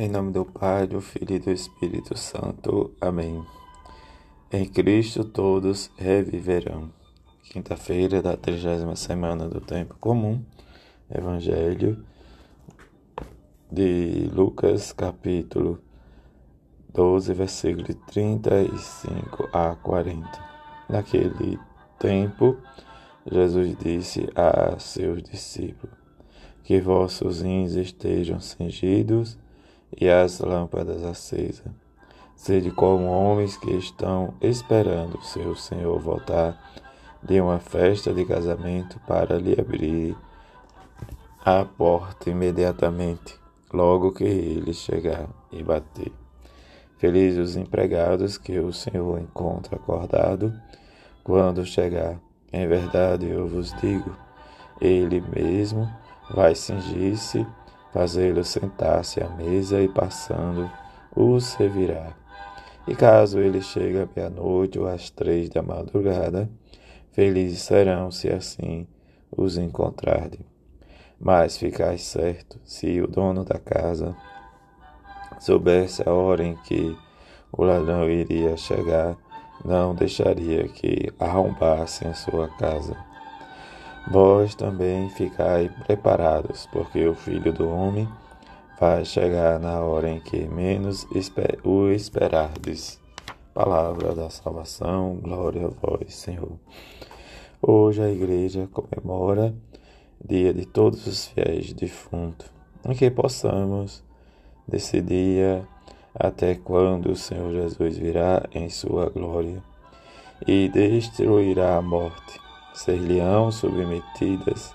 Em nome do Pai, do Filho e do Espírito Santo. Amém. Em Cristo todos reviverão. Quinta-feira da trigésima semana do Tempo Comum. Evangelho de Lucas, capítulo 12, versículo 35 a 40. Naquele tempo, Jesus disse a seus discípulos: Que vossos rins estejam cingidos e as lâmpadas acesas. Sede como homens que estão esperando seu Senhor voltar de uma festa de casamento para lhe abrir a porta imediatamente, logo que ele chegar e bater. Felizes os empregados que o Senhor encontra acordado quando chegar. Em verdade eu vos digo, ele mesmo vai cingir-se fazê-lo sentar-se à mesa e passando o servirá. E caso ele chegue à meia-noite ou às três da madrugada, felizes serão se assim os encontrarem. Mas ficais certo, se o dono da casa soubesse a hora em que o ladrão iria chegar, não deixaria que arrombassem a sua casa. Vós também ficai preparados, porque o Filho do Homem vai chegar na hora em que menos o esperardes. Palavra da salvação, glória a vós, Senhor. Hoje a igreja comemora dia de todos os fiéis defuntos, em que possamos, desse dia até quando o Senhor Jesus virá em sua glória e destruirá a morte ser-lhe-ão submetidas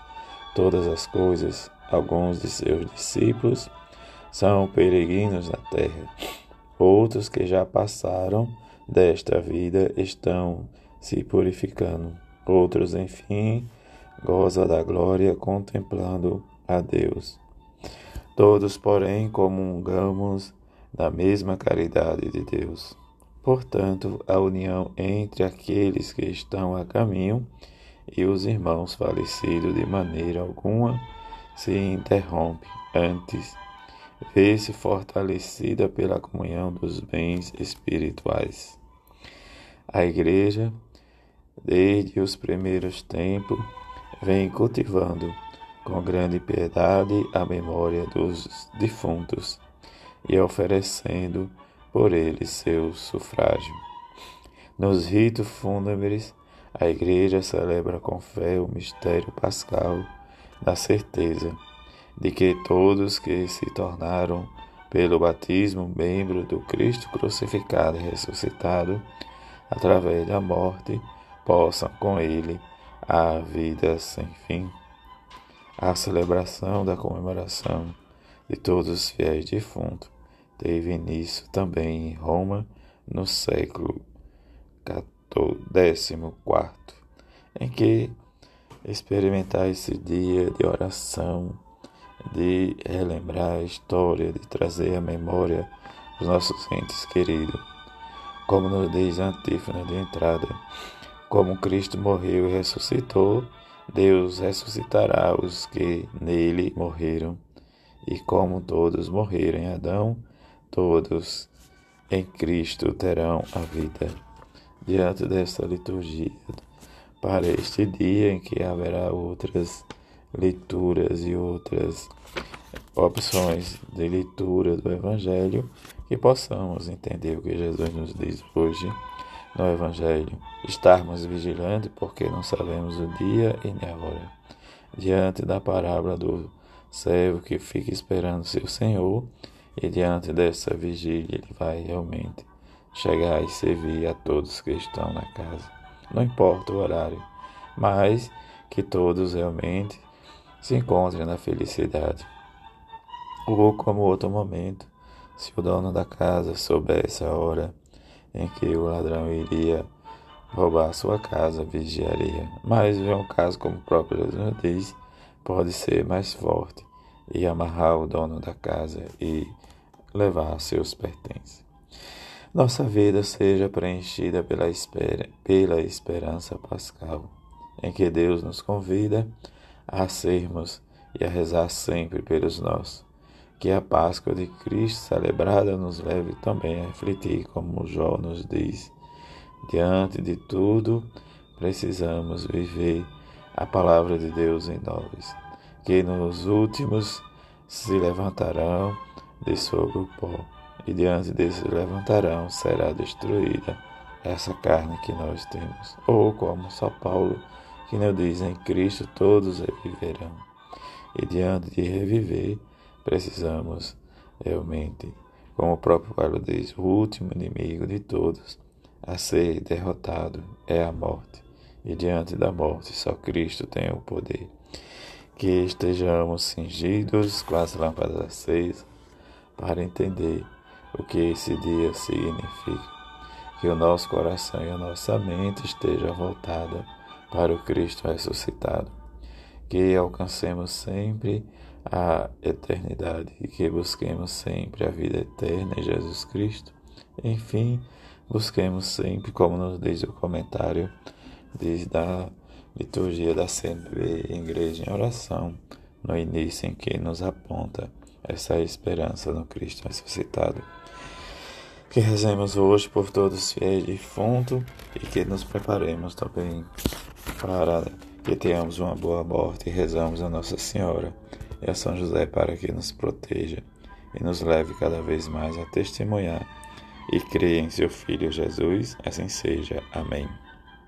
todas as coisas. Alguns de seus discípulos são peregrinos na terra. Outros que já passaram desta vida estão se purificando. Outros, enfim, gozam da glória contemplando a Deus. Todos, porém, comungamos da mesma caridade de Deus. Portanto, a união entre aqueles que estão a caminho e os irmãos falecidos de maneira alguma se interrompe, antes vê-se fortalecida pela comunhão dos bens espirituais. A Igreja, desde os primeiros tempos, vem cultivando com grande piedade a memória dos defuntos e oferecendo por eles seu sufrágio. Nos ritos fúnebres, a Igreja celebra com fé o mistério pascal da certeza de que todos que se tornaram pelo batismo membro do Cristo crucificado e ressuscitado através da morte possam com ele a vida sem fim. A celebração da comemoração de todos os fiéis defuntos teve início também em Roma no século XIV décimo quarto, em que experimentar esse dia de oração, de relembrar a história, de trazer à memória os nossos entes queridos. Como nos diz a antífona de entrada, como Cristo morreu e ressuscitou, Deus ressuscitará os que nele morreram. E como todos morreram em Adão, todos em Cristo terão a vida diante desta liturgia para este dia em que haverá outras leituras e outras opções de leitura do Evangelho que possamos entender o que Jesus nos diz hoje no Evangelho. Estarmos vigilantes porque não sabemos o dia e nem a hora. Diante da parábola do servo que fica esperando seu Senhor e diante dessa vigília ele vai realmente chegar e servir a todos que estão na casa. Não importa o horário, mas que todos realmente se encontrem na felicidade. Ou como outro momento, se o dono da casa soubesse a hora em que o ladrão iria roubar sua casa, vigiaria. Mas em um caso como o próprio Jesus diz, pode ser mais forte e amarrar o dono da casa e levar seus pertences nossa vida seja preenchida pela, espera, pela esperança pascal, em que Deus nos convida a sermos e a rezar sempre pelos nossos, que a Páscoa de Cristo celebrada nos leve também a refletir, como Jó nos diz. Diante de tudo, precisamos viver a palavra de Deus em nós, que nos últimos se levantarão de sobre o pó, e diante desses levantarão será destruída essa carne que nós temos. Ou como São Paulo, que nos diz em Cristo todos reviverão. E diante de reviver, precisamos realmente, como o próprio Paulo diz, o último inimigo de todos a ser derrotado é a morte. E diante da morte, só Cristo tem o poder. Que estejamos cingidos com as lâmpadas acesas para entender o que esse dia significa. Que o nosso coração e a nossa mente estejam voltada para o Cristo ressuscitado. Que alcancemos sempre a eternidade e que busquemos sempre a vida eterna em Jesus Cristo. Enfim, busquemos sempre, como nos diz o comentário, desde a liturgia da CNB Igreja em Oração, no início em que nos aponta essa esperança no Cristo ressuscitado. Que rezemos hoje por todos os fiéis defuntos e que nos preparemos também para que tenhamos uma boa morte e rezamos a Nossa Senhora e a São José para que nos proteja e nos leve cada vez mais a testemunhar e crer em seu Filho Jesus. Assim seja. Amém.